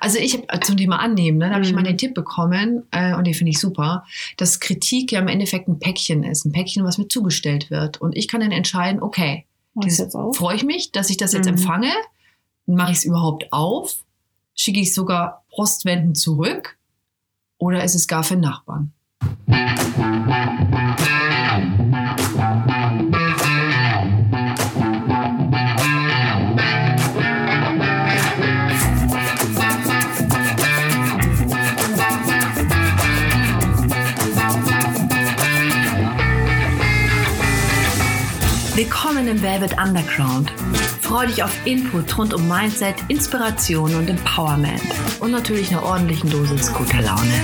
Also ich habe zum Thema annehmen, ne, da habe ich Mhm. mal den Tipp bekommen äh, und den finde ich super, dass Kritik ja im Endeffekt ein Päckchen ist, ein Päckchen, was mir zugestellt wird und ich kann dann entscheiden, okay, ich freue ich mich, dass ich das jetzt Mhm. empfange, mache ich es überhaupt auf, schicke ich es sogar postwendend zurück oder ist es gar für Nachbarn? Willkommen im Velvet Underground. Freu dich auf Input rund um Mindset, Inspiration und Empowerment. Und natürlich einer ordentlichen Dosis guter Laune.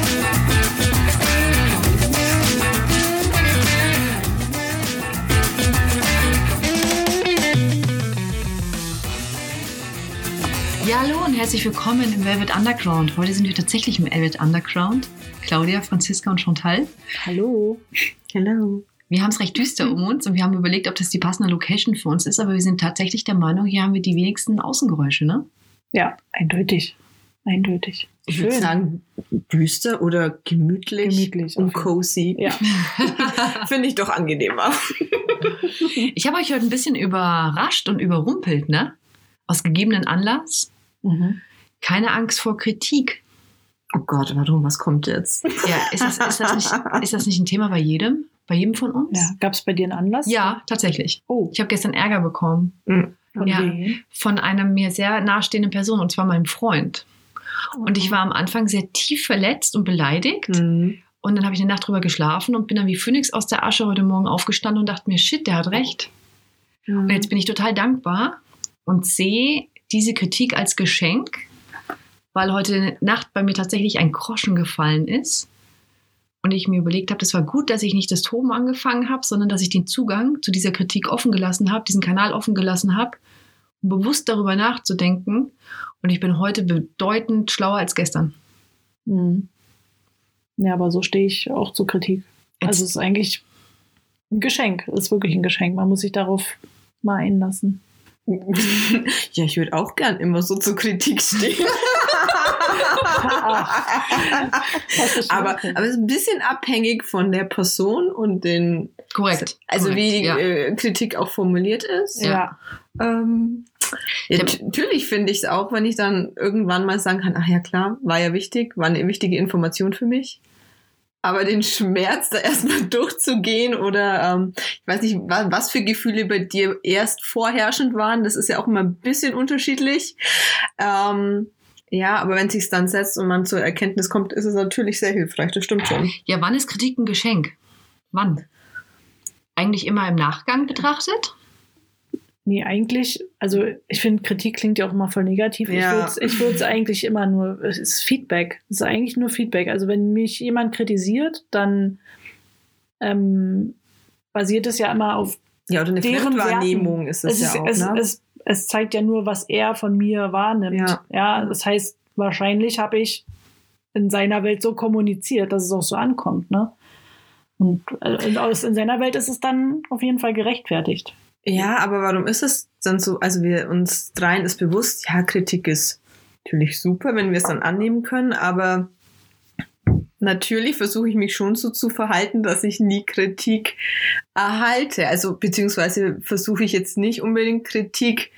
Ja, hallo und herzlich willkommen im Velvet Underground. Heute sind wir tatsächlich im Velvet Underground. Claudia, Franziska und Chantal. Hallo. Hello. Wir haben es recht düster um uns und wir haben überlegt, ob das die passende Location für uns ist, aber wir sind tatsächlich der Meinung, hier haben wir die wenigsten Außengeräusche, ne? Ja, eindeutig. Eindeutig. Ich würde sagen, düster oder gemütlich, Gemütlich, und cozy. Ja. Finde ich doch angenehmer. Ich habe euch heute ein bisschen überrascht und überrumpelt, ne? Aus gegebenen Anlass. Mhm. Keine Angst vor Kritik. Oh Gott, warum? Was kommt jetzt? Ja, ist das, ist das, nicht, ist das nicht ein Thema bei jedem? Bei jedem von uns? Ja. Gab es bei dir einen Anlass? Ja, tatsächlich. Oh. Ich habe gestern Ärger bekommen Von Ja. wem? von einer mir sehr nahestehenden Person, und zwar meinem Freund. Und ich war am Anfang sehr tief verletzt und beleidigt. Mhm. Und dann habe ich eine Nacht drüber geschlafen und bin dann wie Phönix aus der Asche heute Morgen aufgestanden und dachte mir, shit, der hat recht. Und jetzt bin ich total dankbar und sehe diese Kritik als Geschenk, weil heute Nacht bei mir tatsächlich ein Groschen gefallen ist. Und ich mir überlegt habe, das war gut, dass ich nicht das Toben angefangen habe, sondern dass ich den Zugang zu dieser Kritik offen gelassen habe, diesen Kanal offen gelassen habe, um bewusst darüber nachzudenken. Und ich bin heute bedeutend schlauer als gestern. Mhm. Ja, aber so stehe ich auch zur Kritik. Also es ist eigentlich ein Geschenk. Es ist wirklich ein Geschenk. Man muss sich darauf mal einlassen. ja, ich würde auch gern immer so zur Kritik stehen. Aber, aber es ist ein bisschen abhängig von der Person und den, Korrekt. also Korrekt, wie die ja. äh, Kritik auch formuliert ist. ja. Ähm, ja, natürlich finde ich es auch, wenn ich dann irgendwann mal sagen kann, ach ja klar, war ja wichtig, war eine wichtige Information für mich. Aber den Schmerz da erstmal durchzugehen oder ähm, ich weiß nicht, wa- was für Gefühle bei dir erst vorherrschend waren, das ist ja auch immer ein bisschen unterschiedlich. Ähm, ja, aber wenn sich's dann setzt und man zur Erkenntnis kommt, ist es natürlich sehr hilfreich, das stimmt schon. Ja, wann ist Kritik ein Geschenk? Wann? Eigentlich immer im Nachgang betrachtet? Nee, eigentlich, also ich finde, Kritik klingt ja auch immer voll negativ. Ja. Ich würde es eigentlich immer nur, es ist Feedback. Es ist eigentlich nur Feedback. Also wenn mich jemand kritisiert, dann ähm, basiert es ja immer auf Ja, oder eine Deren Fremdwahrnehmung Werten. ist es, es, ja auch, es, ne? es, es zeigt ja nur, was er von mir wahrnimmt. Ja. Ja, das heißt, wahrscheinlich habe ich in seiner Welt so kommuniziert, dass es auch so ankommt, ne? Und in, aus, in seiner Welt ist es dann auf jeden Fall gerechtfertigt. Ja, aber warum ist es dann so? Also wir uns dreien ist bewusst, ja, Kritik ist natürlich super, wenn wir es dann annehmen können, aber natürlich versuche ich mich schon so zu verhalten, dass ich nie Kritik erhalte. Also beziehungsweise versuche ich jetzt nicht unbedingt Kritik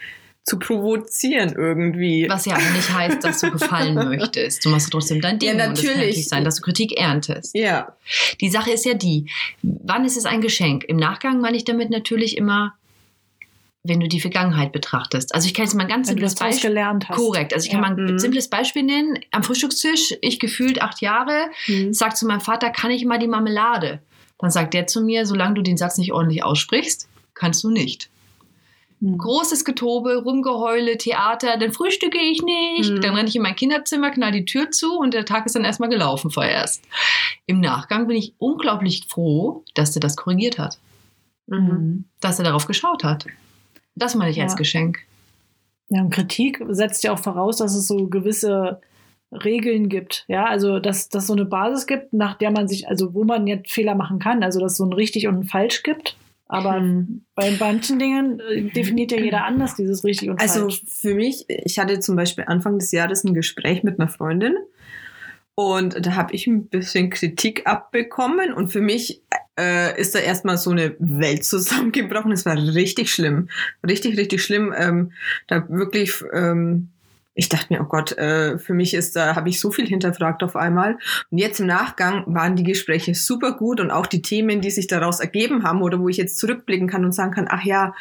zu provozieren irgendwie. Was ja aber nicht heißt, dass du gefallen möchtest. Du machst trotzdem dein Ding. Ja, Und es kann natürlich. natürlich sein, dass du Kritik erntest. Ja, Die Sache ist ja die, wann ist es ein Geschenk? Im Nachgang meine ich damit natürlich immer, wenn du die Vergangenheit betrachtest. Also ich kann jetzt mal ein ganz Wenn simples Beispiel. gelernt hast. Korrekt. Also ich kann Ja. mal ein Mhm. simples Beispiel nennen. Am Frühstückstisch, ich gefühlt acht Jahre, Mhm. sag zu meinem Vater, kann ich mal die Marmelade? Dann sagt der zu mir, solange du den Satz nicht ordentlich aussprichst, kannst du nicht. Hm. Großes Getobe, Rumgeheule, Theater, dann frühstücke ich nicht. Mhm. Dann renne ich in mein Kinderzimmer, knall die Tür zu und der Tag ist dann erstmal gelaufen vorerst. Im Nachgang bin ich unglaublich froh, dass der das korrigiert hat, Mhm. Mhm. dass er darauf geschaut hat. Das meine ich Ja. als Geschenk. Ja, und Kritik setzt ja auch voraus, dass es so gewisse Regeln gibt. Ja, also dass dass so eine Basis gibt, nach der man sich, also wo man jetzt Fehler machen kann, also dass es so ein richtig und ein falsch gibt. Aber Hm. bei manchen Dingen äh, definiert ja jeder anders dieses richtig und Also falsch. für mich, ich hatte zum Beispiel Anfang des Jahres ein Gespräch mit einer Freundin und da habe ich ein bisschen Kritik abbekommen und für mich äh, ist da erstmal so eine Welt zusammengebrochen. Es war richtig schlimm, richtig, richtig schlimm. Ähm, da wirklich, ähm, ich dachte mir, oh Gott, äh, für mich ist da, habe ich so viel hinterfragt auf einmal. Und jetzt im Nachgang waren die Gespräche super gut und auch die Themen, die sich daraus ergeben haben oder wo ich jetzt zurückblicken kann und sagen kann, ach ja,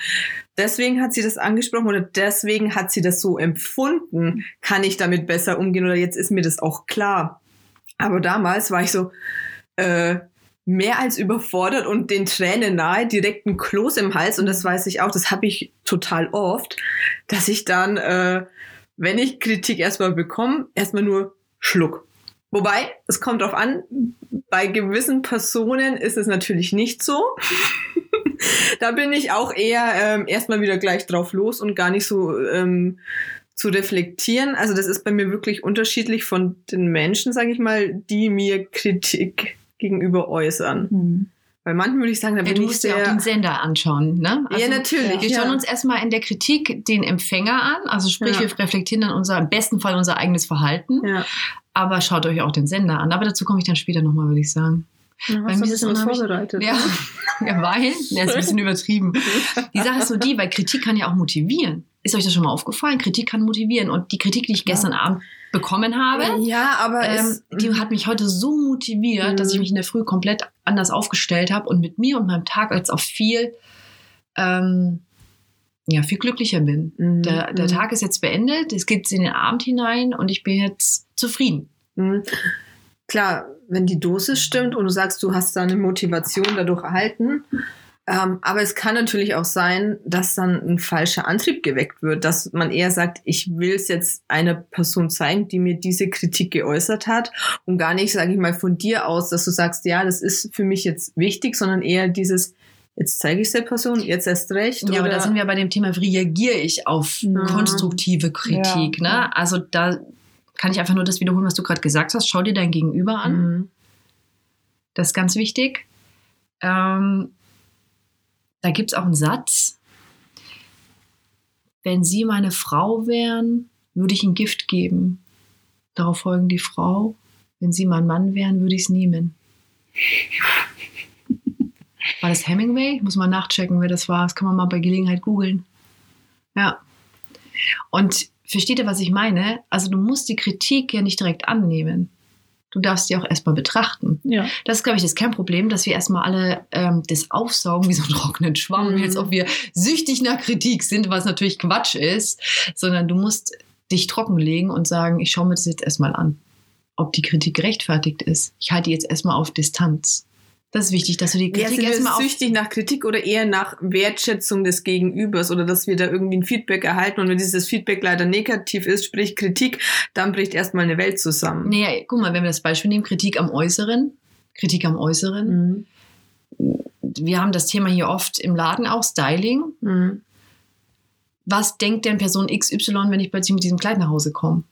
deswegen hat sie das angesprochen oder deswegen hat sie das so empfunden, kann ich damit besser umgehen oder jetzt ist mir das auch klar. Aber damals war ich so äh, mehr als überfordert und den Tränen nahe, direkt ein Kloß im Hals und das weiß ich auch, das habe ich total oft, dass ich dann, äh, wenn ich Kritik erstmal bekomme, erstmal nur schluck. Wobei, es kommt drauf an, bei gewissen Personen ist es natürlich nicht so. da bin ich auch eher ähm, erstmal wieder gleich drauf los und gar nicht so ähm, zu reflektieren. Also das ist bei mir wirklich unterschiedlich von den Menschen, sage ich mal, die mir Kritik gegenüber äußern. Hm. Bei manchen würde ich sagen, da Ja, bin du ich musst ja auch den Sender anschauen, ne? ja, natürlich. Wir ja. schauen uns erstmal in der Kritik den Empfänger an, also sprich, Ja. wir reflektieren dann unser, im besten Fall unser eigenes Verhalten, Ja. aber schaut euch auch den Sender an. Aber dazu komme ich dann später nochmal, würde ich sagen. Ja, Bei mir ist unheimlich- vorbereitet? Ja, ja weil, ja, ist ein bisschen übertrieben. Die Sache ist so die, weil Kritik kann ja auch motivieren. Ist euch das schon mal aufgefallen? Kritik kann motivieren. Und die Kritik, die ich Ja. gestern Abend bekommen habe, Ja, aber ähm, die hat mich heute so motiviert, dass ich Mhm. mich in der Früh komplett anders aufgestellt habe und mit mir und meinem Tag als auch viel, ähm, ja, viel glücklicher bin. Mhm, Der, der. Tag ist jetzt beendet, es geht in den Abend hinein und ich bin jetzt zufrieden. Mhm. Klar, wenn die Dosis stimmt und du sagst, du hast da eine Motivation dadurch erhalten, ähm, aber es kann natürlich auch sein, dass dann ein falscher Antrieb geweckt wird, dass man eher sagt, ich will es jetzt einer Person zeigen, die mir diese Kritik geäußert hat und gar nicht, sage ich mal, von dir aus, dass du sagst, ja, das ist für mich jetzt wichtig, sondern eher dieses, jetzt zeige ich es der Person, jetzt erst recht. Ja, aber oder- da sind wir bei dem Thema, wie reagiere ich auf Ja. konstruktive Kritik. Ja. Ne? Also da kann ich einfach nur das wiederholen, was du gerade gesagt hast. Schau dir dein Gegenüber an. Mhm. Das ist ganz wichtig. Ähm, da gibt es auch einen Satz. Wenn Sie meine Frau wären, würde ich ein Gift geben. Darauf folgen die Frau. Wenn Sie mein Mann wären, würde ich es nehmen. War das Hemingway? Ich muss mal nachchecken, wer das war. Das kann man mal bei Gelegenheit googeln. Ja. Und versteht ihr, was ich meine? Also du musst die Kritik ja nicht direkt annehmen. Du darfst sie auch erstmal betrachten. Ja. Das ist, glaube ich, das Kernproblem, dass wir erstmal alle ähm, das aufsaugen wie so einen trockenen Schwamm, Mhm. als ob wir süchtig nach Kritik sind, was natürlich Quatsch ist, sondern du musst dich trockenlegen und sagen, ich schaue mir das jetzt erstmal an, ob die Kritik gerechtfertigt ist. Ich halte die jetzt erstmal auf Distanz. Das ist wichtig, dass du die Ja, Kritik sind wir erstmal auf süchtig nach Kritik oder eher nach Wertschätzung des Gegenübers oder dass wir da irgendwie ein Feedback erhalten und wenn dieses Feedback leider negativ ist, sprich Kritik, dann bricht erstmal eine Welt zusammen. Nee, guck mal, wenn wir das Beispiel nehmen, Kritik am Äußeren, Kritik am Äußeren. Mhm. Wir haben das Thema hier oft im Laden auch, Styling. Mhm. Was denkt denn Person XY, wenn ich plötzlich mit diesem Kleid nach Hause komme?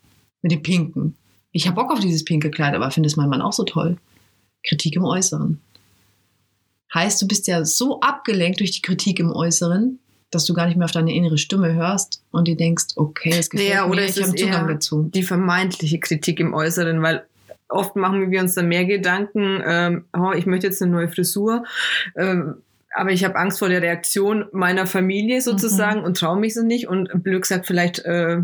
Mit dem Pinken. Ich habe Bock auf dieses pinke Kleid, aber finde es mein Mann auch so toll. Kritik im Äußeren. Heißt, du bist ja so abgelenkt durch die Kritik im Äußeren, dass du gar nicht mehr auf deine innere Stimme hörst und dir denkst, okay, es gefällt Ja, oder mir, ich habe Zugang dazu. Die vermeintliche Kritik im Äußeren, weil oft machen wir uns da mehr Gedanken, ähm, oh, ich möchte jetzt eine neue Frisur, ähm, aber ich habe Angst vor der Reaktion meiner Familie sozusagen Mhm. und traue mich so nicht und blöd gesagt vielleicht äh,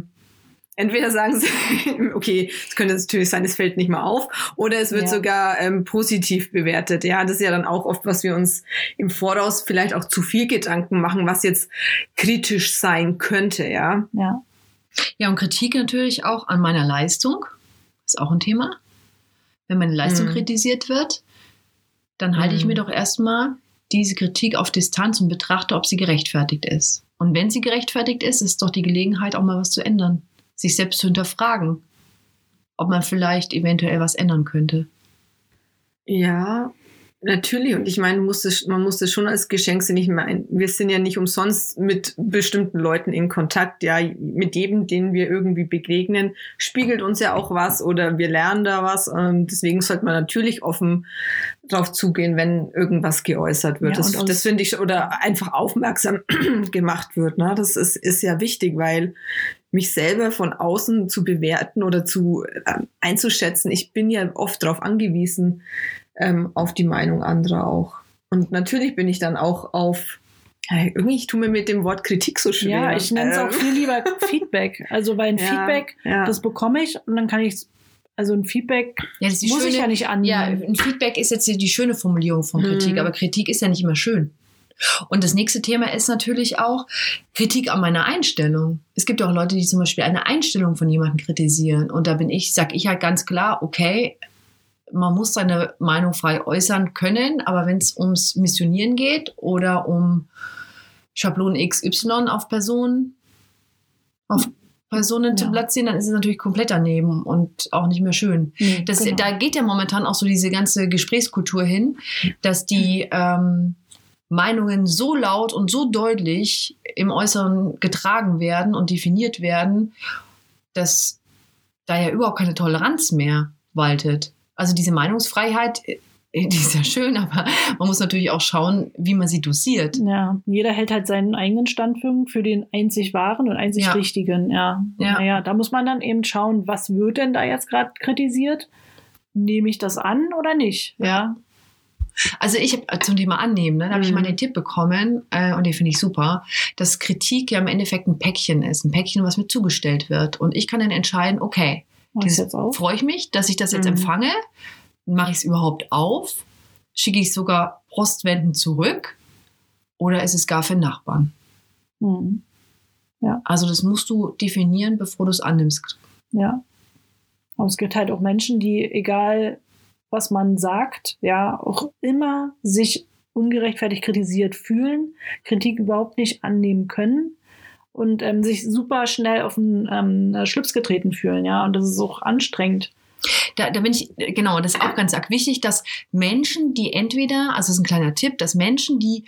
entweder sagen sie, okay, es könnte natürlich sein, es fällt nicht mal auf, oder es wird Ja. sogar ähm, positiv bewertet. Ja, das ist ja dann auch oft, was wir uns im Voraus vielleicht auch zu viel Gedanken machen, was jetzt kritisch sein könnte, ja. Ja. Ja, und Kritik natürlich auch an meiner Leistung. Ist auch ein Thema. Wenn meine Leistung Mhm. kritisiert wird, dann halte ich Mhm. mir doch erstmal diese Kritik auf Distanz und betrachte, ob sie gerechtfertigt ist. Und wenn sie gerechtfertigt ist, ist doch die Gelegenheit, auch mal was zu ändern. Sich selbst zu hinterfragen, ob man vielleicht eventuell was ändern könnte. Ja, Natürlich, und ich meine, muss man muss das schon als Geschenk sehen. Ich meine, wir sind ja nicht umsonst mit bestimmten Leuten in Kontakt. Ja, mit jedem, den wir irgendwie begegnen, spiegelt uns ja auch was oder wir lernen da was. Ähm, deswegen sollte man natürlich offen drauf zugehen, wenn irgendwas geäußert wird. Ja, das das finde ich, oder einfach aufmerksam gemacht wird. Ne? Das ist, ist ja wichtig, weil mich selber von außen zu bewerten oder zu ähm, einzuschätzen, ich bin ja oft darauf angewiesen, ähm, auf die Meinung anderer auch. Und natürlich bin ich dann auch auf, ja, irgendwie, ich tue mir mit dem Wort Kritik so schwer. Ja, ich nenne es auch Ähm, viel lieber Feedback. Also weil ein Ja, Feedback, ja. das bekomme ich und dann kann ich also ein Feedback Ja, muss schöne, ich ja nicht Ja, annehmen. ein Feedback ist jetzt die schöne Formulierung von Kritik, Mhm. aber Kritik ist ja nicht immer schön. Und das nächste Thema ist natürlich auch Kritik an meiner Einstellung. Es gibt ja auch Leute, die zum Beispiel eine Einstellung von jemandem kritisieren. Und da bin ich, sag ich halt ganz klar, okay, man muss seine Meinung frei äußern können, aber wenn es ums Missionieren geht oder um Schablonen XY auf Personen, auf Personen zu Ja. platzieren, dann ist es natürlich komplett daneben und auch nicht mehr schön. Nee, Das, genau. Da geht ja momentan auch so diese ganze Gesprächskultur hin, dass die ähm, Meinungen so laut und so deutlich im Äußeren getragen werden und definiert werden, dass da ja überhaupt keine Toleranz mehr waltet. Also diese Meinungsfreiheit, äh, die ist ja schön, aber man muss natürlich auch schauen, wie man sie dosiert. Ja, jeder hält halt seinen eigenen Standpunkt für den einzig wahren und einzig Ja. richtigen. Ja. Ja. Naja, da muss man dann eben schauen, was wird denn da jetzt gerade kritisiert? Nehme ich das an oder nicht? Ja. Also ich habe zum Thema annehmen, ne, da habe ich Mhm. mal den Tipp bekommen äh, und den finde ich super, dass Kritik ja im Endeffekt ein Päckchen ist, ein Päckchen, was mir zugestellt wird und ich kann dann entscheiden, okay, freue ich mich, dass ich das jetzt Mhm. empfange, mache ich es überhaupt auf, schicke ich es sogar postwendend zurück oder ist es gar für Nachbarn? Hm. Also das musst du definieren, bevor du es annimmst. Ja. Aber es gibt halt auch Menschen, die, egal was man sagt, ja, auch immer sich ungerechtfertigt kritisiert fühlen, Kritik überhaupt nicht annehmen können und ähm, sich super schnell auf den ähm, Schlips getreten fühlen, ja. Und das ist auch anstrengend. Da, da bin ich, genau, das ist auch ganz arg wichtig, dass Menschen, die entweder, also das ist ein kleiner Tipp, dass Menschen, die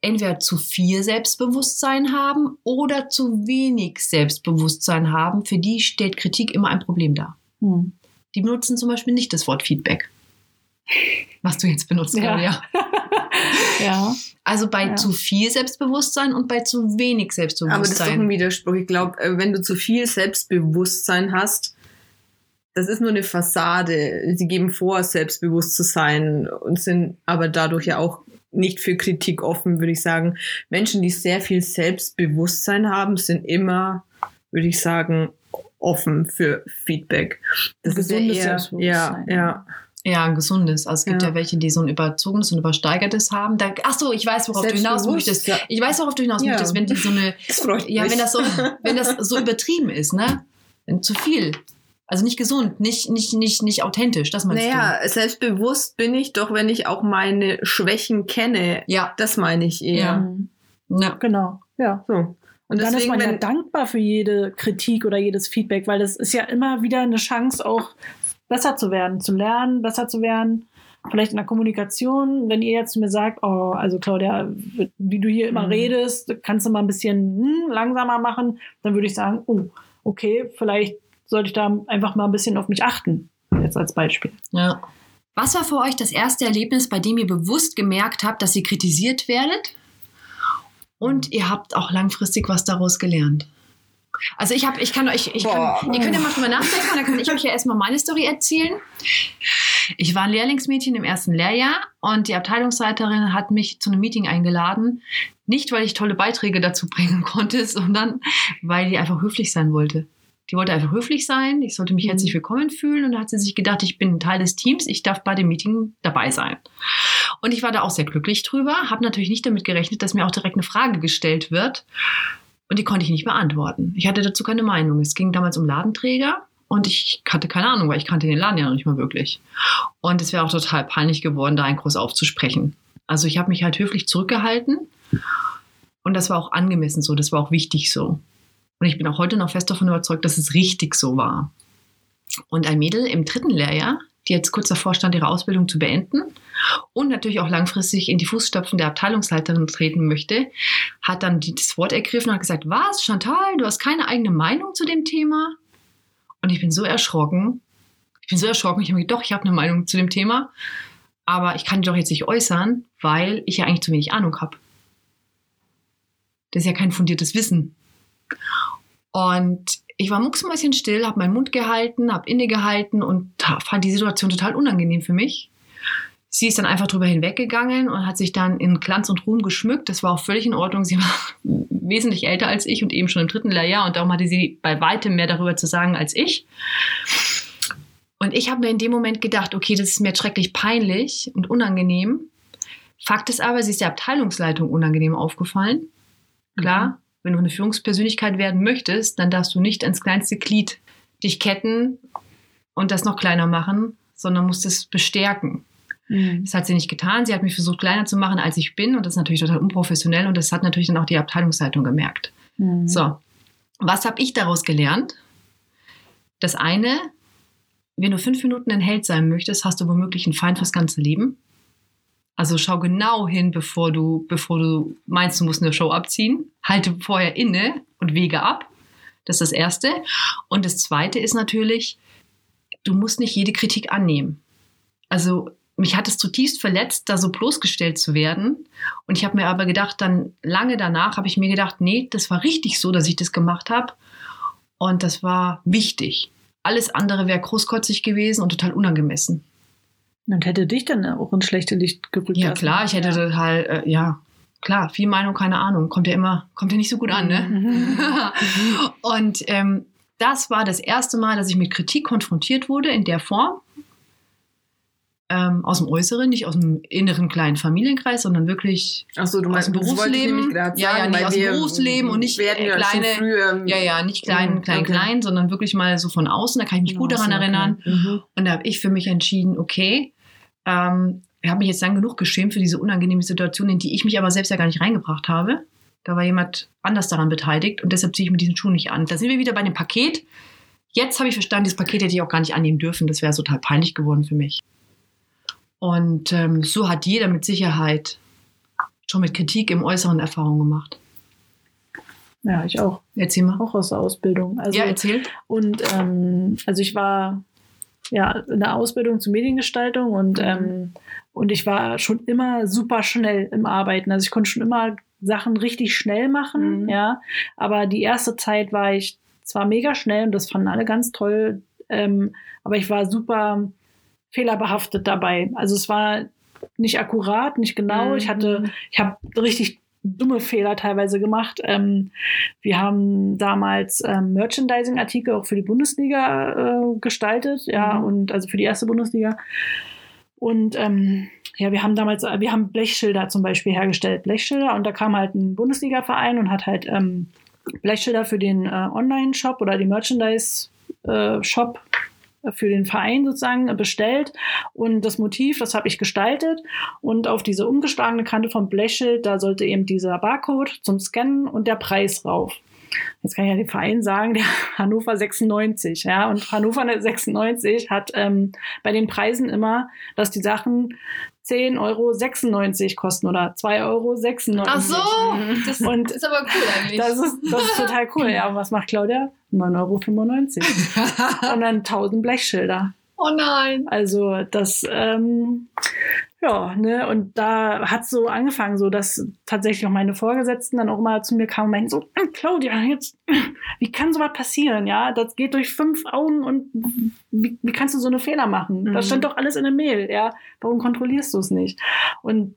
entweder zu viel Selbstbewusstsein haben oder zu wenig Selbstbewusstsein haben, für die stellt Kritik immer ein Problem dar. Hm. Die benutzen zum Beispiel nicht das Wort Feedback. Was du jetzt benutzt, Ja. Claudia. Ja. Also bei Ja. zu viel Selbstbewusstsein und bei zu wenig Aber das ist doch Selbstbewusstsein. ein Widerspruch. Ich glaube, wenn du zu viel Selbstbewusstsein hast, das ist nur eine Fassade. Sie geben vor, selbstbewusst zu sein und sind aber dadurch ja auch nicht für Kritik offen, würde ich sagen. Menschen, die sehr viel Selbstbewusstsein haben, sind immer, würde ich sagen, offen für Feedback. Das ist ja Gesundes eher, ja, ja. Ja, ein gesundes. Also es gibt ja. Ja. welche, die so ein überzogenes und übersteigertes haben. Da, ach so, ich weiß, worauf du hinaus möchtest. Selbstbewusst, Ich weiß, worauf du hinaus Ja. möchtest, wenn die so eine, Das freut ja, mich. wenn das so, wenn das so übertrieben ist, ne? Wenn zu viel. Also nicht gesund, nicht, nicht, nicht, nicht authentisch, das meinst Naja, selbstbewusst bin ich doch, wenn ich auch meine Schwächen kenne. du? Ja. Das meine ich eher. Ja. Ja. Genau. Ja. So. Und, dann ist deswegen, man ja wenn, dankbar für jede Kritik oder jedes Feedback, weil das ist ja immer wieder eine Chance, auch besser zu werden, zu lernen, besser zu werden. Vielleicht in der Kommunikation, wenn ihr jetzt zu mir sagt, oh, also Claudia, wie du hier immer Mhm. redest, kannst du mal ein bisschen hm, langsamer machen, dann würde ich sagen, oh, okay, vielleicht sollte ich da einfach mal ein bisschen auf mich achten. Jetzt als Beispiel. ja. Was war für euch das erste Erlebnis, bei dem ihr bewusst gemerkt habt, dass ihr kritisiert werdet? Und ihr habt auch langfristig was daraus gelernt. Also ich habe, ich kann euch, ich kann, ihr könnt ja mal drüber nachdenken, dann kann ich euch ja erstmal meine Story erzählen. Ich war ein Lehrlingsmädchen im ersten Lehrjahr und die Abteilungsleiterin hat mich zu einem Meeting eingeladen. Nicht, weil ich tolle Beiträge dazu bringen konnte, sondern weil die einfach höflich sein wollte. Die wollte einfach höflich sein, ich sollte mich Mhm. herzlich willkommen fühlen und da hat sie sich gedacht, ich bin ein Teil des Teams, ich darf bei dem Meeting dabei sein. Und ich war da auch sehr glücklich drüber, habe natürlich nicht damit gerechnet, dass mir auch direkt eine Frage gestellt wird und die konnte ich nicht beantworten. Ich hatte dazu keine Meinung. Es ging damals um Ladenträger und ich hatte keine Ahnung, weil ich kannte den Laden ja noch nicht mal wirklich. Und es wäre auch total peinlich geworden, da einen Kurs aufzusprechen. Also ich habe mich halt höflich zurückgehalten und das war auch angemessen so, das war auch wichtig so. Und ich bin auch heute noch fest davon überzeugt, dass es richtig so war. Und ein Mädel im dritten Lehrjahr, die jetzt kurz davor stand, ihre Ausbildung zu beenden und natürlich auch langfristig in die Fußstapfen der Abteilungsleiterin treten möchte, hat dann das Wort ergriffen und hat gesagt, was, Chantal, du hast keine eigene Meinung zu dem Thema? Und ich bin so erschrocken. Ich bin so erschrocken. Ich habe mir gedacht, doch, ich habe eine Meinung zu dem Thema, aber ich kann die doch jetzt nicht äußern, weil ich ja eigentlich zu wenig Ahnung habe. Das ist ja kein fundiertes Wissen. Und ich war mucksmäuschen still, habe meinen Mund gehalten, habe innegehalten und fand die Situation total unangenehm für mich. Sie ist dann einfach drüber hinweggegangen und hat sich dann in Glanz und Ruhm geschmückt. Das war auch völlig in Ordnung. Sie war wesentlich älter als ich und eben schon im dritten Lehrjahr und darum hatte sie bei weitem mehr darüber zu sagen als ich. Und ich habe mir in dem Moment gedacht, okay, das ist mir schrecklich peinlich und unangenehm. Fakt ist aber, sie ist der Abteilungsleitung unangenehm aufgefallen. Klar. Wenn du eine Führungspersönlichkeit werden möchtest, dann darfst du nicht ins kleinste Glied dich ketten und das noch kleiner machen, sondern musst es bestärken. Mhm. Das hat sie nicht getan. Sie hat mich versucht, kleiner zu machen, als ich bin. Und das ist natürlich total unprofessionell. Und das hat natürlich dann auch die Abteilungsleitung gemerkt. Mhm. So, was habe ich daraus gelernt? Das eine, wenn du fünf Minuten ein Held sein möchtest, hast du womöglich einen Feind fürs ganze Leben. Also schau genau hin, bevor du, bevor du meinst, du musst eine Show abziehen. Halte vorher inne und wege ab. Das ist das Erste. Und das Zweite ist natürlich, du musst nicht jede Kritik annehmen. Also mich hat es zutiefst verletzt, da so bloßgestellt zu werden. Und ich habe mir aber gedacht, dann lange danach habe ich mir gedacht, nee, das war richtig so, dass ich das gemacht habe. Und das war wichtig. Alles andere wäre großkotzig gewesen und total unangemessen. Und hätte dich dann auch ins schlechte Licht gerückt. Ja, klar, ich hätte ja. total, äh, ja, klar, viel Meinung, keine Ahnung. Kommt ja immer, kommt ja nicht so gut an, ne? Mhm. und ähm, das war das erste Mal, dass ich mit Kritik konfrontiert wurde in der Form ähm, aus dem Äußeren, nicht aus dem inneren kleinen Familienkreis, sondern wirklich so, du aus dem Berufsleben. Ja, ja, nicht aus dem Berufsleben und nicht werden ja kleine, früh, ja, ja, nicht klein, klein, okay. klein, sondern wirklich mal so von außen. Da kann ich mich gut daran erinnern. Mhm. Und da habe ich für mich entschieden, okay, ähm, ich habe mich jetzt lang genug geschämt für diese unangenehme Situation, in die ich mich aber selbst ja gar nicht reingebracht habe. Da war jemand anders daran beteiligt und deshalb ziehe ich mir diesen Schuh nicht an. Da sind wir wieder bei dem Paket. Jetzt habe ich verstanden, dieses Paket hätte ich auch gar nicht annehmen dürfen. Das wäre total peinlich geworden für mich. Und ähm, so hat jeder mit Sicherheit schon mit Kritik im Äußeren Erfahrung gemacht. Ja, ich auch. Erzähl mal. Auch aus der Ausbildung. Also, ja, erzähl. Und ähm, also ich war ja in der Ausbildung zur Mediengestaltung und, Mhm. ähm, und ich war schon immer super schnell im Arbeiten. Also ich konnte schon immer Sachen richtig schnell machen, Mhm. ja. Aber die erste Zeit war ich zwar mega schnell und das fanden alle ganz toll, ähm, aber ich war super fehlerbehaftet dabei. Also es war nicht akkurat, nicht genau. Mhm. Ich hatte, ich habe richtig dumme Fehler teilweise gemacht. Ähm, wir haben damals ähm, Merchandising-Artikel auch für die Bundesliga äh, gestaltet, ja, Mhm. und also für die erste Bundesliga. Und ähm, ja, wir haben damals, äh, wir haben Blechschilder zum Beispiel hergestellt, Blechschilder, und da kam halt ein Bundesliga-Verein und hat halt ähm, Blechschilder für den äh, Online-Shop oder die Merchandise-Shop für den Verein sozusagen bestellt. Und das Motiv, das habe ich gestaltet. Und auf diese umgeschlagene Kante vom Blechschild, da sollte eben dieser Barcode zum Scannen und der Preis rauf. Jetzt kann ich ja den Verein sagen, der Hannover 96, ja, und Hannover 96 hat ähm, bei den Preisen immer, dass die Sachen 10,96 Euro kosten oder 2,96 Euro. Ach so, das Und ist aber cool eigentlich. Das ist, das ist total cool. Ja, und was macht Claudia? 9,95 Euro. Und dann 1000 Blechschilder. oh nein. Also das, ähm, ja, ne, und da hat so angefangen, so dass tatsächlich auch meine Vorgesetzten dann auch immer zu mir kamen und meinten so, "Hm, Claudia, jetzt, wie kann sowas passieren, ja? Das geht durch fünf Augen und wie, wie kannst du so eine Fehler machen? Mhm. Das stand doch alles in der Mail, ja? Warum kontrollierst du es nicht? Und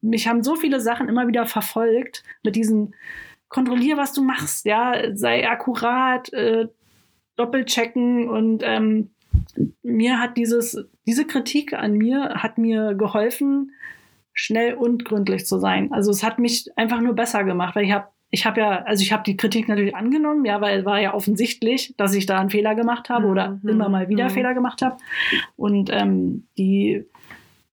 mich haben so viele Sachen immer wieder verfolgt mit diesen kontrollier, was du machst, ja, sei akkurat, äh, doppelchecken und ähm, mir hat dieses, diese Kritik an mir hat mir geholfen, schnell und gründlich zu sein. Also es hat mich einfach nur besser gemacht, weil ich habe ich habe ja, also ich habe die Kritik natürlich angenommen, ja, weil es war ja offensichtlich, dass ich da einen Fehler gemacht habe oder Mhm. immer mal wieder Mhm. Fehler gemacht habe. Und ähm, die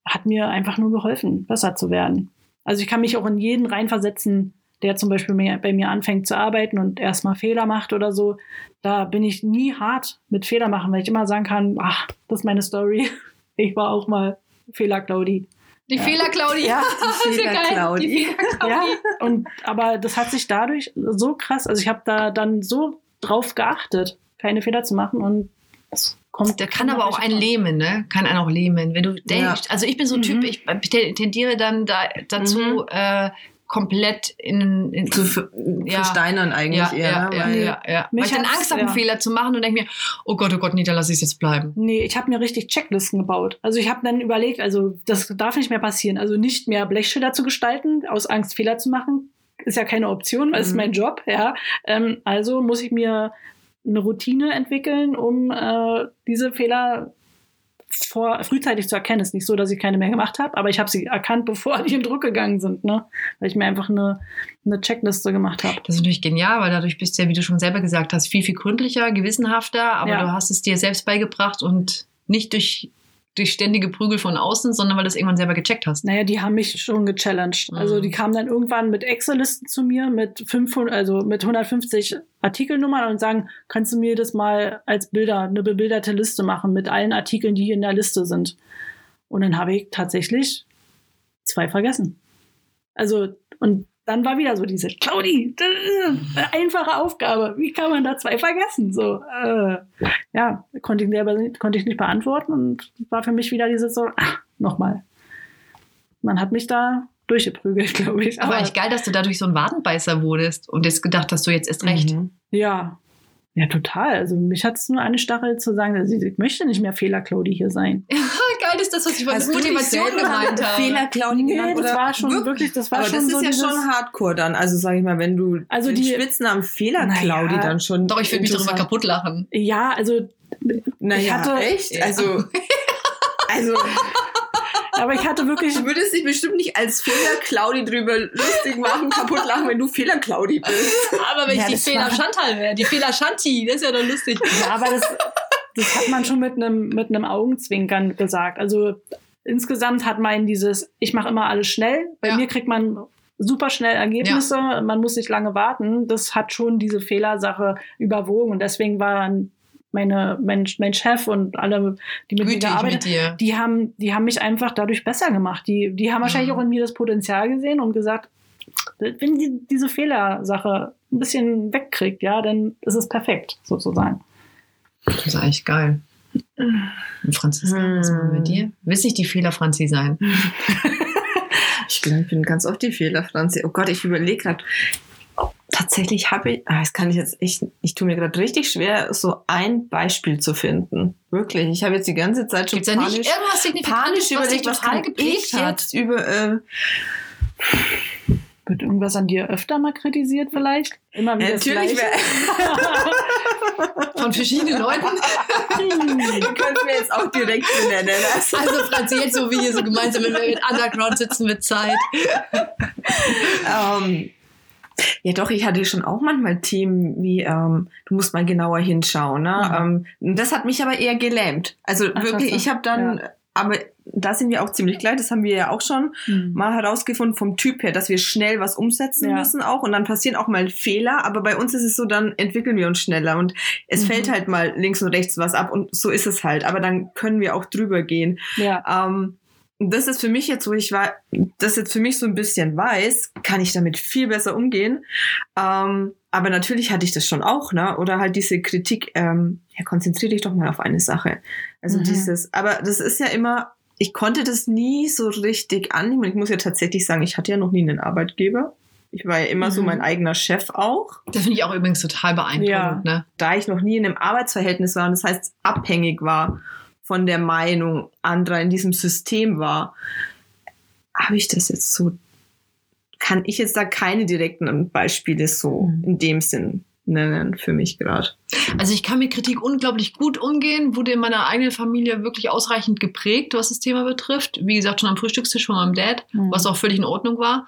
hat mir einfach nur geholfen, besser zu werden. Also ich kann mich auch in jeden reinversetzen, der zum Beispiel mir, bei mir anfängt zu arbeiten und erstmal Fehler macht oder so. Da bin ich nie hart mit Fehler machen, weil ich immer sagen kann, ach, das ist meine Story. Ich war auch mal Fehler, Claudi. Die Ja. Fehler, Claudi. Ja, die Fehler, geil. Claudi. Die Fehler, Claudi. Ja, und aber das hat sich dadurch so krass, also ich habe da dann so drauf geachtet, keine Fehler zu machen und es kommt. Der kann aber auch einen lähmen, ne? Kann einen auch lähmen. Wenn du denkst, also ich bin so ein Typ, Mhm. ich tendiere dann da, dazu, Mhm. äh, komplett in, in Zu Ja. versteinern eigentlich ja, eher. ja, ne? ja, Weil- ja, ja. Mich Weil ich dann hat's- Angst habe, einen. Fehler zu machen und denke mir, oh Gott, oh Gott, nee, dann lasse ich es jetzt bleiben. Nee, ich habe mir richtig Checklisten gebaut. Also ich habe dann überlegt, also das darf nicht mehr passieren. Also nicht mehr Blechschilder zu gestalten, aus Angst Fehler zu machen, ist ja keine Option, weil es ist Mhm. mein Job. Ja, ähm, also muss ich mir eine Routine entwickeln, um äh, diese Fehler vor, frühzeitig zu erkennen. Ist nicht so, dass ich keine mehr gemacht habe, aber ich habe sie erkannt, bevor die in Druck gegangen sind, ne? Weil ich mir einfach eine, eine Checkliste gemacht habe. Das ist natürlich genial, weil dadurch bist du ja, wie du schon selber gesagt hast, viel, viel gründlicher, gewissenhafter, aber Ja. du hast es dir selbst beigebracht und nicht durch, durch ständige Prügel von außen, sondern weil du es irgendwann selber gecheckt hast. Naja, die haben mich schon gechallenged. Mhm. Also die kamen dann irgendwann mit Excel-Listen zu mir mit 500, also mit 150 Artikelnummern und sagen, kannst du mir das mal als Bilder, eine bebilderte Liste machen mit allen Artikeln, die in der Liste sind. Und dann habe ich tatsächlich zwei vergessen. Also, und dann war wieder so diese, Claudi, eine einfache Aufgabe. Wie kann man da zwei vergessen? So, äh, ja, konnte ich, selber, nicht- konnte ich nicht beantworten und war für mich wieder dieses so, ach, nochmal. Man hat mich da durchgeprügelt, glaube ich. Aber echt geil, dass du dadurch so ein Wadenbeißer wurdest und jetzt gedacht hast, du jetzt erst recht. Mhm. Ja. Ja, total. Also mich hat es nur eine Stachel zu sagen, dass ich, ich möchte nicht mehr Fehler, Claudi, hier sein. ist das, was ich von Motivation gemeint habe. Fehler, Claudi Nee, genannt? das war schon wirklich, das war Aber schon das ist so ja schon Hardcore dann. Also sag ich mal, wenn du Also den die- Spitznamen Fehler. Claudi, dann schon. Doch, ich würde mich darüber kaputt lachen. Ja, also, Naja, Ich hatte- echt? Ja. Also, also aber ich hatte wirklich, du würdest dich bestimmt nicht als Fehler Claudi drüber lustig machen, kaputt lachen, wenn du Fehler Claudi bist. Aber wenn Ja, ich die das Fehler war- Chantal wäre, die Fehler Shanti, das ist ja doch lustig. ja, aber das, das hat man schon mit einem mit einem Augenzwinkern gesagt. Also insgesamt hat man dieses, ich mache immer alles schnell. Bei Ja. mir kriegt man super schnell Ergebnisse, man muss nicht lange warten. Das hat schon diese Fehlersache überwogen und deswegen waren meine, mein, mein Chef und alle, die mit mir Gütig gearbeitet mit dir. die haben, die haben mich einfach dadurch besser gemacht. Die, die haben wahrscheinlich Mhm. auch in mir das Potenzial gesehen und gesagt, wenn die diese Fehlersache ein bisschen wegkriegt, ja, dann ist es perfekt, sozusagen. Das ist eigentlich geil. Und Franziska, was machen wir mit dir? Willst nicht die Fehler Franzi sein? Ich glaube, ich bin ganz oft die Fehler, Franzi. Oh Gott, ich überlege gerade. Tatsächlich habe ich, ah, das kann ich jetzt echt, ich tue mir gerade richtig schwer, so ein Beispiel zu finden. Wirklich. Ich habe jetzt die ganze Zeit schon Gibt es ja nicht panisch, panisch überlegt, was total geprägt ich hat? jetzt über, äh, Wird irgendwas an dir öfter mal kritisiert vielleicht? Immer wieder natürlich, Von verschiedenen Leuten? ihr könnt mir jetzt auch direkt benennen. Also, Also Franzi, jetzt so wie hier so gemeinsam, wenn wir mit Underground sitzen mit Zeit. ähm, ja, doch, ich hatte schon auch manchmal Themen wie, ähm, du musst mal genauer hinschauen. Ne? Ähm, das hat mich aber eher gelähmt. Also Ach, wirklich, ich habe dann, aber da sind wir auch ziemlich gleich, das haben wir ja auch schon Hm. mal herausgefunden vom Typ her, dass wir schnell was umsetzen Ja. müssen auch und dann passieren auch mal Fehler, aber bei uns ist es so, dann entwickeln wir uns schneller und es Mhm. fällt halt mal links und rechts was ab und so ist es halt, aber dann können wir auch drüber gehen. Ja. Ähm, das ist für mich jetzt, wo ich war, das jetzt für mich so ein bisschen weiß, kann ich damit viel besser umgehen. Ähm, aber natürlich hatte ich das schon auch, ne? Oder halt diese Kritik, ähm, ja, konzentriere dich doch mal auf eine Sache. Also Mhm. dieses, aber das ist ja immer, ich konnte das nie so richtig annehmen. Ich muss ja tatsächlich sagen, ich hatte ja noch nie einen Arbeitgeber. Ich war ja immer so Mhm. mein eigener Chef auch. Das finde ich auch übrigens total beeindruckend. Ja. Ne? Da ich noch nie in einem Arbeitsverhältnis war und das heißt abhängig war von der Meinung anderer in diesem System war, habe ich das jetzt so, kann ich jetzt da keine direkten Beispiele so Mhm. in dem Sinn nennen für mich gerade. Also ich kann mit Kritik unglaublich gut umgehen, wurde in meiner eigenen Familie wirklich ausreichend geprägt, was das Thema betrifft. Wie gesagt, schon am Frühstückstisch von meinem Dad, Mhm. was auch völlig in Ordnung war.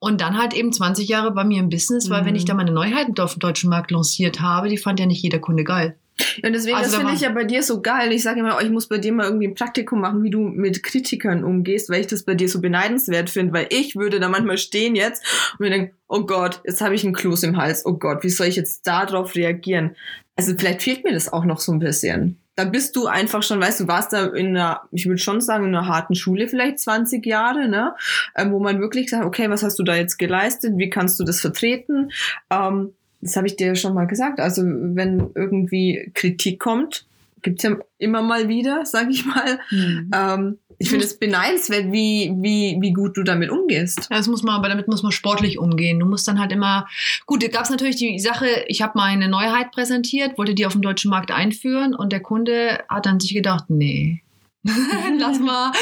Und dann halt eben 20 Jahre bei mir im Business, weil Mhm. wenn ich da meine Neuheiten auf dem deutschen Markt lanciert habe, die fand ja nicht jeder Kunde geil. Und deswegen, Also das finde ich ja bei dir so geil. Ich sage immer, oh, ich muss bei dir mal irgendwie ein Praktikum machen, wie du mit Kritikern umgehst, weil ich das bei dir so beneidenswert finde, weil ich würde da manchmal stehen jetzt und mir denken, oh Gott, jetzt habe ich einen Kloß im Hals. Oh Gott, wie soll ich jetzt darauf reagieren? Also vielleicht fehlt mir das auch noch so ein bisschen. da bist du einfach schon, weißt du, warst da in einer, ich würde schon sagen, in einer harten Schule vielleicht 20 Jahre, ne? Ähm, wo man wirklich sagt, okay, was hast du da jetzt geleistet? Wie kannst du das vertreten? Ähm, das habe ich dir schon mal gesagt. Also wenn irgendwie Kritik kommt, gibt's ja immer mal wieder, sag ich mal. Mhm. Ähm, ich finde es beneidenswert, wie, wie, wie gut du damit umgehst. Ja, das muss man, aber damit muss man sportlich umgehen. Du musst dann halt immer. Gut, da gab es natürlich die Sache, ich habe mal eine Neuheit präsentiert, wollte die auf dem deutschen Markt einführen und der Kunde hat dann sich gedacht, nee. Lass mal.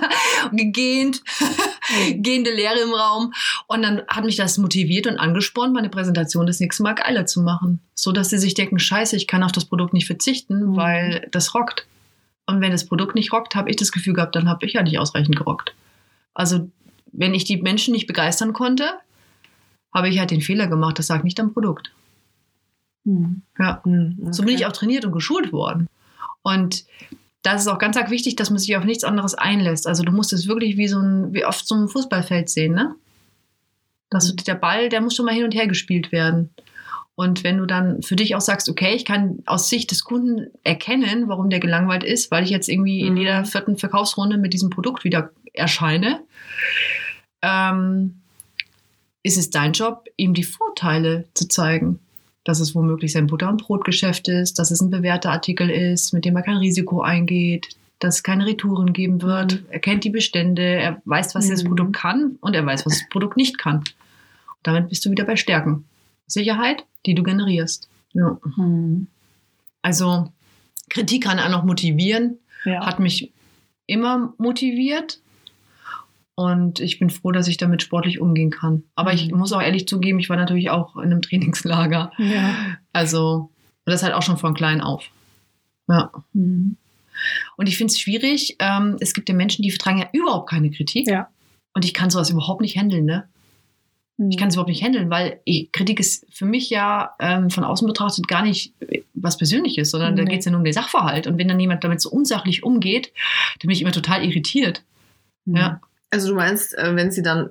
Gegähnt. Gehende Leere im Raum. Und dann hat mich das motiviert und angespornt, meine Präsentation das nächste Mal geiler zu machen. So dass sie sich denken, scheiße, ich kann auf das Produkt nicht verzichten, Mhm. weil das rockt. Und wenn das Produkt nicht rockt, habe ich das Gefühl gehabt, dann habe ich ja nicht ausreichend gerockt. Also, wenn ich die Menschen nicht begeistern konnte, habe ich halt den Fehler gemacht. Das lag nicht am Produkt. Mhm. Ja. So bin ich auch trainiert und geschult worden. Und das ist auch ganz arg wichtig, dass man sich auf nichts anderes einlässt. Also du musst es wirklich wie so ein, wie auf so einem Fußballfeld sehen, ne? Dass du, der Ball, der muss schon mal hin und her gespielt werden. Und wenn du dann für dich auch sagst, okay, ich kann aus Sicht des Kunden erkennen, warum der gelangweilt ist, weil ich jetzt irgendwie in Mhm. jeder vierten Verkaufsrunde mit diesem Produkt wieder erscheine, ähm, ist es dein Job, ihm die Vorteile zu zeigen. Dass es womöglich sein Butter- und Brotgeschäft ist, dass es ein bewährter Artikel ist, mit dem er kein Risiko eingeht, dass es keine Retouren geben wird. Er kennt die Bestände, er weiß, was das Mhm. Produkt kann und er weiß, was das Produkt nicht kann. Damit bist du wieder bei Stärken. Sicherheit, die du generierst. Ja. Mhm. Also Kritik kann einen auch motivieren, Ja. hat mich immer motiviert. Und ich bin froh, dass ich damit sportlich umgehen kann. Aber ich Mhm. muss auch ehrlich zugeben, ich war natürlich auch in einem Trainingslager. ja. Also, und das halt auch schon von klein auf. Ja. Mhm. Und ich finde es schwierig. Ähm, es gibt ja Menschen, die vertragen ja überhaupt keine Kritik. Ja. Und ich kann sowas überhaupt nicht handeln, ne? Mhm. Ich kann es überhaupt nicht handeln, weil ich, Kritik ist für mich ja ähm, von außen betrachtet gar nicht äh, was Persönliches, sondern da Nee. geht es ja nur um den Sachverhalt. Und wenn dann jemand damit so unsachlich umgeht, dann bin ich immer total irritiert. Mhm. Ja. Also du meinst, äh, wenn sie dann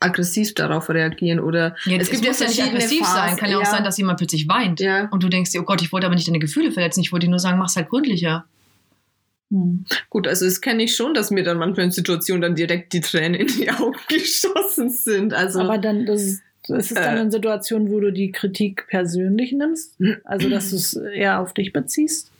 aggressiv darauf reagieren oder Ja, Es gibt ja muss ja nicht aggressiv sein. Phasen, Kann ja auch ja. sein, dass jemand plötzlich weint. ja. Und du denkst dir, oh Gott, ich wollte aber nicht deine Gefühle verletzen. Ich wollte dir nur sagen, mach's halt gründlicher. Mhm. Gut, also das kenne ich schon, dass mir dann manchmal in Situationen dann direkt die Tränen in die Augen geschossen sind. Also Aber dann, das ist, das ist dann Äh. eine Situation, wo du die Kritik persönlich nimmst. Also, dass du es eher auf dich beziehst.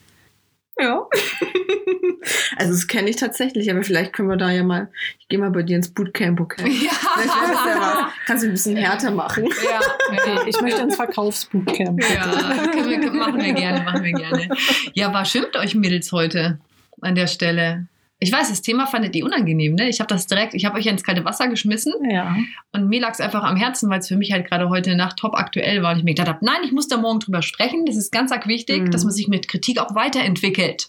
Ja. also das kenne ich tatsächlich, aber vielleicht können wir da ja mal, ich gehe mal bei dir ins Bootcamp, okay? Ja was. Kannst du ein bisschen härter machen. Ja, Okay, ich möchte ins Verkaufsbootcamp. bitte. Ja, können wir, machen wir gerne, machen wir gerne. Ja, war schön mit euch Mädels heute an der Stelle. Ich weiß, das Thema fandet ihr unangenehm, ne? Ich habe das direkt, ich habe euch ins kalte Wasser geschmissen Ja. und mir lag es einfach am Herzen, weil es für mich halt gerade heute Nacht top aktuell war und ich mir gedacht habe, nein, ich muss da morgen drüber sprechen. Das ist ganz arg wichtig, Mhm. dass man sich mit Kritik auch weiterentwickelt.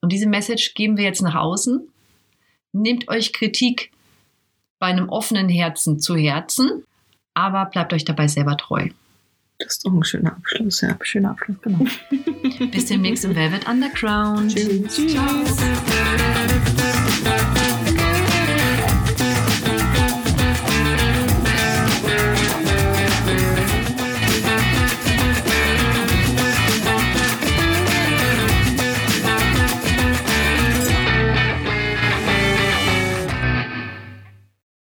Und diese Message geben wir jetzt nach außen. Nehmt euch Kritik bei einem offenen Herzen zu Herzen, aber bleibt euch dabei selber treu. Das ist doch ein schöner Abschluss, ja. Schöner Abschluss, genau. Bis demnächst im Velvet Underground. Tschüss. Tschüss.